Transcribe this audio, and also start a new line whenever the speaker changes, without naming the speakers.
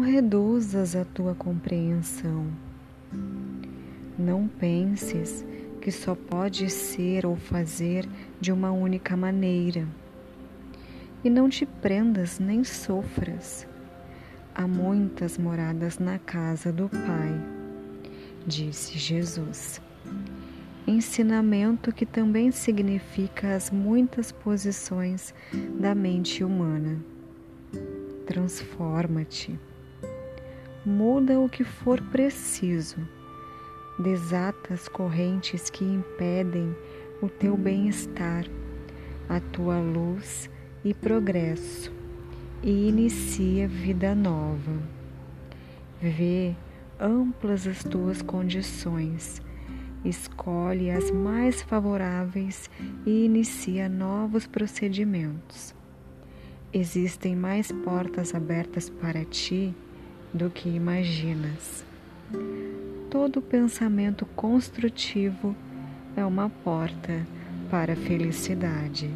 reduzas a tua compreensão. Não penses que só pode ser ou fazer de uma única maneira. E não te prendas nem sofras. Há muitas moradas na casa do Pai, disse Jesus. Ensinamento que também significa as muitas posições da mente humana. Transforma-te. Muda o que for preciso desata as correntes que impedem o teu bem-estar, a tua luz e progresso, e inicia vida nova. Vê amplas as tuas condições, escolhe as mais favoráveis e inicia novos procedimentos. Existem mais portas abertas para ti do que imaginas. Todo pensamento construtivo é uma porta para a felicidade.